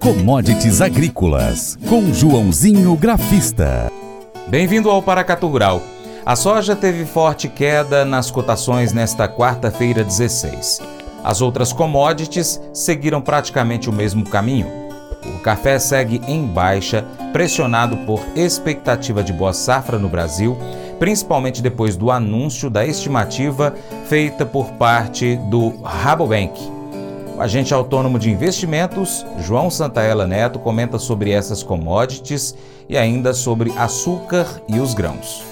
Commodities Agrícolas, com Joãozinho Grafista. Bem-vindo ao Paracatu Rural. A soja teve forte queda nas cotações nesta quarta-feira 16. As outras commodities seguiram praticamente o mesmo caminho. O café segue em baixa, pressionado por expectativa de boa safra no Brasil, principalmente depois do anúncio da estimativa feita por parte do Rabobank. Agente autônomo de investimentos, João Santaella Neto, comenta sobre essas commodities e ainda sobre açúcar e os grãos.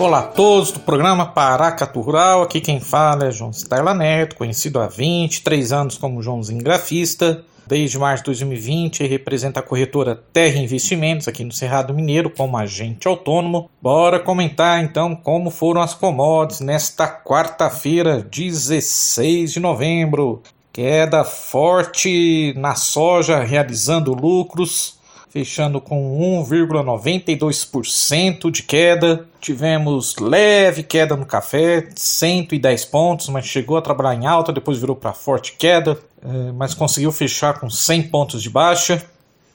Olá a todos do programa Paracatu Rural, aqui quem fala é João Santaella Neto, conhecido há 23 anos como Joãozinho Grafista. Desde março de 2020, representa a corretora Terra Investimentos aqui no Cerrado Mineiro como agente autônomo. Bora comentar então como foram as commodities nesta quarta-feira, 16 de novembro. Queda forte na soja, realizando lucros, fechando com 1,92% de queda. Tivemos leve queda no café, 110 pontos, mas chegou a trabalhar em alta, depois virou para forte queda, eh, mas conseguiu fechar com 100 pontos de baixa.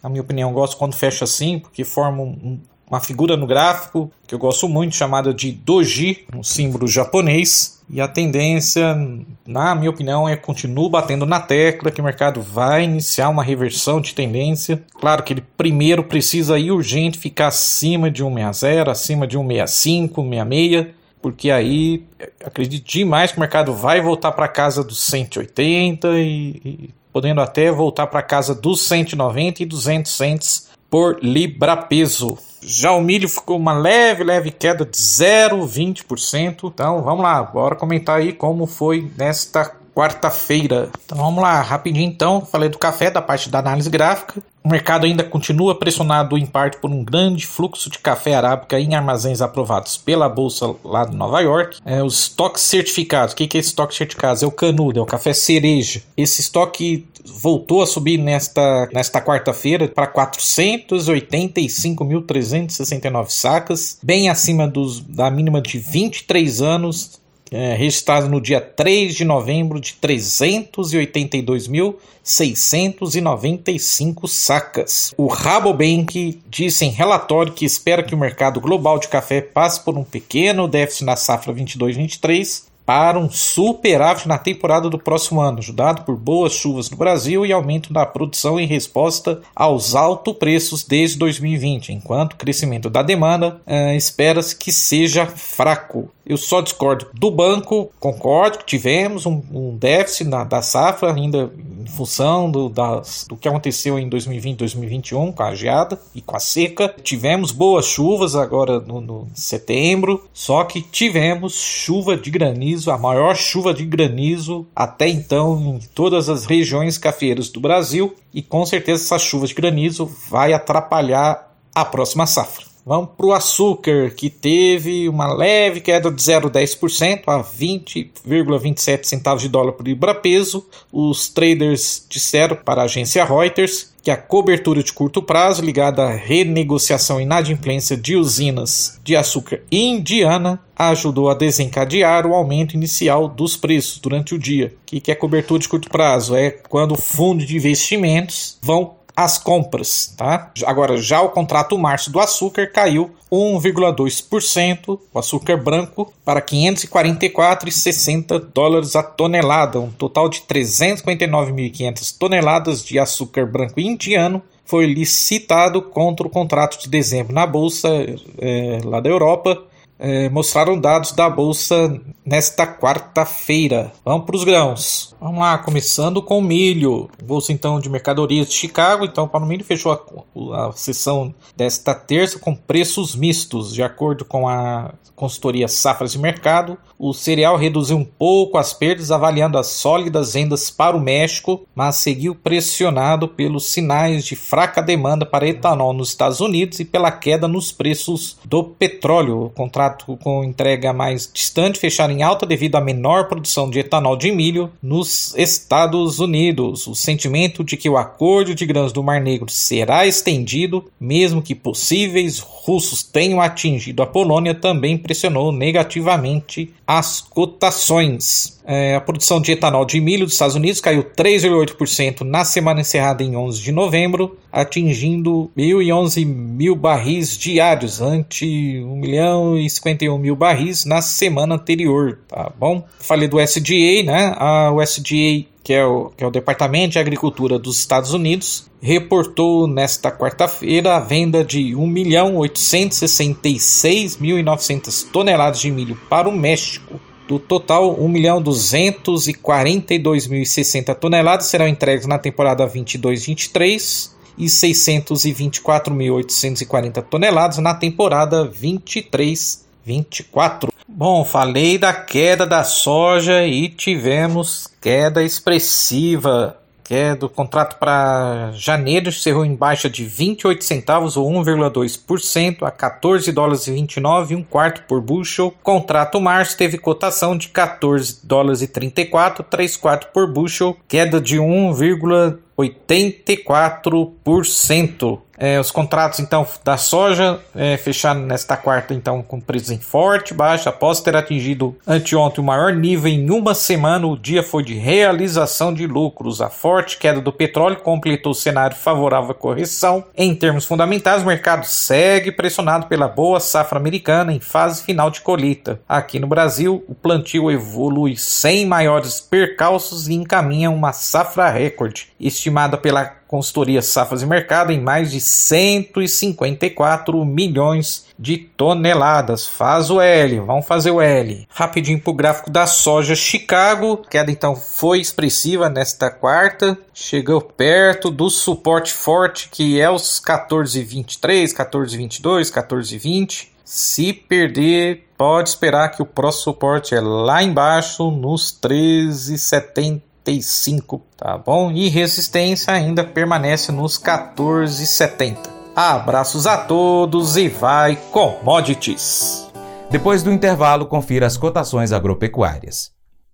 Na minha opinião, gosto quando fecha assim, porque forma um, uma figura no gráfico que eu gosto muito, chamada de doji, um símbolo japonês. E a tendência, na minha opinião, é continuar batendo na tecla que o mercado vai iniciar uma reversão de tendência. Claro que ele primeiro precisa ir urgente ficar acima de 160, acima de 165, 166, porque aí acredito demais que o mercado vai voltar para casa dos 180 e, e podendo até voltar para casa dos 190 e 200 cents por libra peso. Já o milho ficou uma leve, leve queda de 0,20%. Então vamos lá, bora comentar aí como foi nesta quarta-feira. Então vamos lá, rapidinho então. Falei do café, da parte da análise gráfica. O mercado ainda continua pressionado em parte por um grande fluxo de café arábica em armazéns aprovados pela bolsa lá de Nova York. É, os estoques certificados, o que, é estoque certificado? É o canudo, é o café cereja. Esse estoque voltou a subir nesta, nesta quarta-feira para 485.369 sacas, bem acima dos, da mínima de 23 anos é, registrado no dia 3 de novembro de 382.695 sacas. O Rabobank disse em relatório que espera que o mercado global de café passe por um pequeno déficit na safra 22-23 para um superávit na temporada do próximo ano, ajudado por boas chuvas no Brasil e aumento da produção em resposta aos altos preços desde 2020, enquanto o crescimento da demanda uh, espera-se que seja fraco. Eu só discordo do banco, concordo que tivemos um, um déficit na, da safra, ainda em função do, das, do que aconteceu em 2020 2021 com a geada e com a seca. Tivemos boas chuvas agora no, no setembro, só que tivemos chuva de granizo, a maior chuva de granizo até então em todas as regiões cafeeiras do Brasil, e com certeza essa chuva de granizo vai atrapalhar a próxima safra. Vamos para o açúcar, que teve uma leve queda de 0,10% a 20,27 centavos de dólar por libra peso. Os traders disseram para a agência Reuters que a cobertura de curto prazo ligada à renegociação inadimplência de usinas de açúcar indiana ajudou a desencadear o aumento inicial dos preços durante o dia. O que é cobertura de curto prazo? É quando fundos de investimentos vão as compras, tá? Agora, já o contrato março do açúcar caiu 1,2%, o açúcar branco, para 544,60 dólares a tonelada, um total de 359.500 toneladas de açúcar branco indiano foi licitado contra o contrato de dezembro na bolsa é, lá da Europa é, mostraram dados da bolsa nesta quarta-feira. Vamos para os grãos. Vamos lá, começando com milho. Bolsa então de mercadorias de Chicago. Então, para o milho fechou a, a sessão desta terça com preços mistos, de acordo com a consultoria Safras de Mercado. O cereal reduziu um pouco as perdas, avaliando as sólidas vendas para o México, mas seguiu pressionado pelos sinais de fraca demanda para etanol nos Estados Unidos e pela queda nos preços do petróleo. O contrato com entrega mais distante fecharam em alta devido à menor produção de etanol de milho nos Estados Unidos. O sentimento de que o acordo de grãos do Mar Negro será estendido, mesmo que possíveis russos tenham atingido a Polônia, também pressionou negativamente as cotações. É, a produção de etanol de milho dos Estados Unidos caiu 3,8% na semana encerrada em 11 de novembro, atingindo 1.011 mil barris diários, ante 1 milhão e 51 mil barris na semana anterior, tá bom? Falei do SDA, né? A, o SDA que é, o, que é o Departamento de Agricultura dos Estados Unidos, reportou nesta quarta-feira a venda de 1.866.900 toneladas de milho para o México. Do total, 1.242.060 toneladas serão entregues na temporada 22-23 e 624.840 toneladas na temporada 23-24. Bom, falei da queda da soja e tivemos queda expressiva. Queda do contrato para janeiro encerrou em baixa de 28 centavos ou 1,2% a 14 dólares e 29 um quarto por bushel. Contrato março teve cotação de 14 dólares e 34 3 quartos por bushel, queda de 1,84%. É, os contratos então da soja é, fecharam nesta quarta então com preços em forte baixa após ter atingido anteontem o maior nível em uma semana. O dia foi de realização de lucros. A forte queda do petróleo completou o cenário favorável à correção. Em termos fundamentais, o mercado segue pressionado pela boa safra americana em fase final de colheita. Aqui no Brasil, o plantio evolui sem maiores percalços e encaminha uma safra recorde, estimada pela consultoria Safras e Mercado em mais de 154 milhões de toneladas. Faz o L, vamos fazer o L. Rapidinho para o gráfico da soja Chicago. Queda então foi expressiva nesta quarta. Chegou perto do suporte forte que é os 14,23, 14,22, 14,20. Se perder, pode esperar que o próximo suporte é lá embaixo nos 13,70 45, tá bom? E resistência ainda permanece nos 14,70. Abraços a todos e vai commodities. Depois do intervalo, confira as cotações agropecuárias.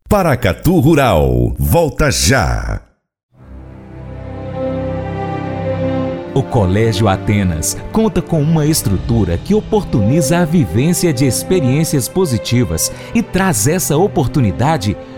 Paracatu Rural, volta já. O Colégio Atenas conta com uma estrutura que oportuniza a vivência de experiências positivas e traz essa oportunidade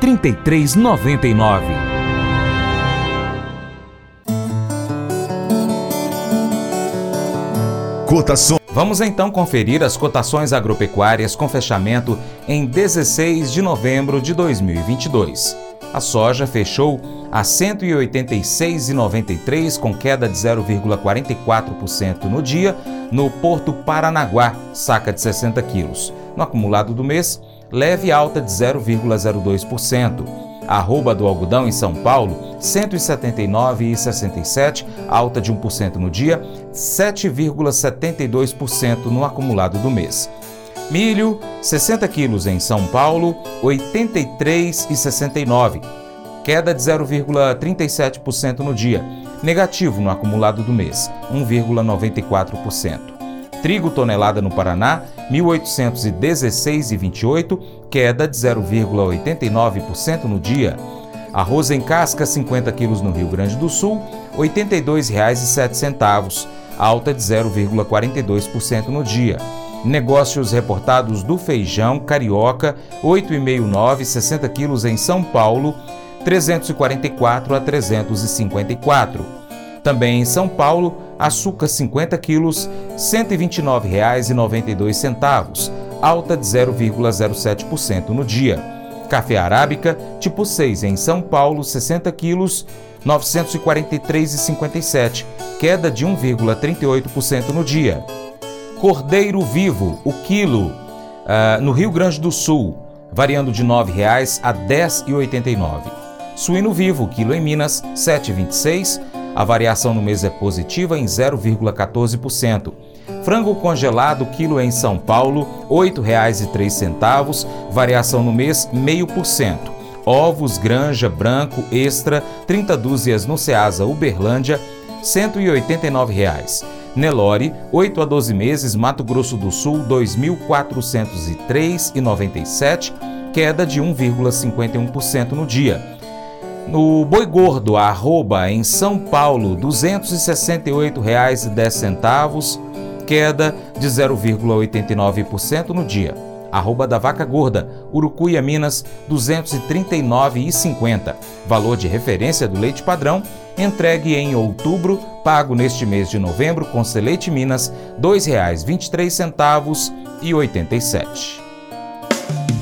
3399. Cotação. Vamos então conferir as cotações agropecuárias com fechamento em 16 de novembro de 2022. A soja fechou a 186,93 com queda de 0,44% no dia no Porto Paranaguá, saca de 60 quilos. No acumulado do mês, leve alta de 0,02%. Arroba do algodão em São Paulo, 179,67, alta de 1% no dia, 7,72% no acumulado do mês. Milho, 60 quilos em São Paulo, 83,69. Queda de 0,37% no dia. Negativo no acumulado do mês, 1,94%. Trigo tonelada no Paraná, 1.816,28, queda de 0,89% no dia. Arroz em casca, 50 quilos no Rio Grande do Sul, R$ 82,07, alta de 0,42% no dia. Negócios reportados do feijão carioca, 8,59, 60 quilos em São Paulo, 344 a 354. Também em São Paulo, açúcar 50 quilos, R$ 129,92, alta de 0,07% no dia. Café arábica tipo 6 em São Paulo, 60 quilos, R$ 943,57, queda de 1,38% no dia. Cordeiro vivo, o quilo, uh, no Rio Grande do Sul, variando de R$ 9,00 a R$ 10,89. Suíno vivo, quilo em Minas, R$ 7,26. A variação no mês é positiva em 0,14%. Frango congelado, quilo em São Paulo, R$ 8,03. Variação no mês, 0,5%. Ovos Granja Branco Extra, 30 dúzias no Ceasa Uberlândia, 189 reais. Nelore, 8 a 12 meses, Mato Grosso do Sul, R$ 2.403,97, queda de 1,51% no dia. No Boi Gordo, arroba, em São Paulo, R$ 268,10, queda de 0,89% no dia. Arroba da Vaca Gorda, Urucuia, Minas, R$ 239,50. Valor de referência do leite padrão, entregue em outubro, pago neste mês de novembro com Seleite Minas, R$ 2,23,87.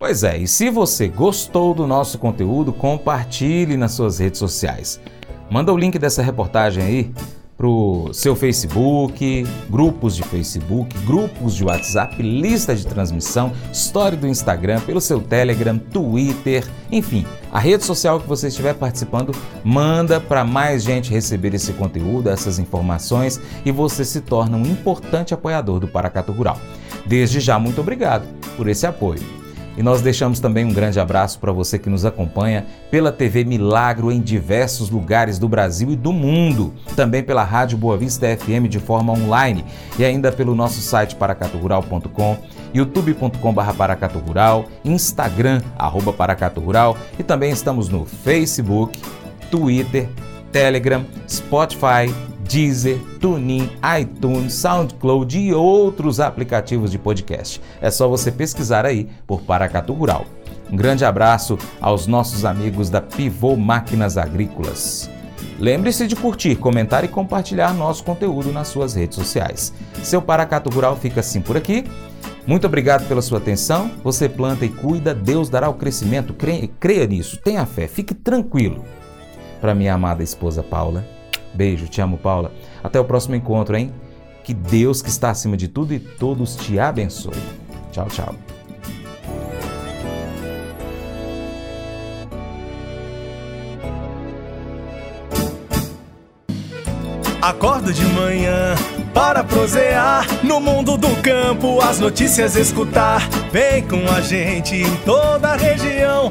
pois é, e se você gostou do nosso conteúdo, compartilhe nas suas redes sociais. Manda o link dessa reportagem aí pro seu Facebook, grupos de Facebook, grupos de WhatsApp, lista de transmissão, história do Instagram, pelo seu Telegram, Twitter, enfim, a rede social que você estiver participando, manda para mais gente receber esse conteúdo, essas informações e você se torna um importante apoiador do Paracato Rural. Desde já, muito obrigado por esse apoio. E nós deixamos também um grande abraço para você que nos acompanha pela TV Milagro em diversos lugares do Brasil e do mundo, também pela Rádio Boa Vista FM de forma online. E ainda pelo nosso site paracaturural.com, youtube.com.br paracaturural, Instagram, arroba paracaturural. E também estamos no Facebook, Twitter, Telegram, Spotify, Deezer, TuneIn, iTunes, SoundCloud e outros aplicativos de podcast. É só você pesquisar aí por Paracatu Rural. Um grande abraço aos nossos amigos da Pivô Máquinas Agrícolas. Lembre-se de curtir, comentar e compartilhar nosso conteúdo nas suas redes sociais. Seu Paracato Rural fica assim por aqui. Muito obrigado pela sua atenção. Você planta e cuida, Deus dará o crescimento. Creia, creia nisso, tenha fé, fique tranquilo. Para minha amada esposa Paula, Beijo, te amo, Paula. Até o próximo encontro, hein? Que Deus, que está acima de tudo e todos, te abençoe. Tchau, tchau. Acordo de manhã para prosear no mundo do campo, as notícias escutar. Vem com a gente em toda a região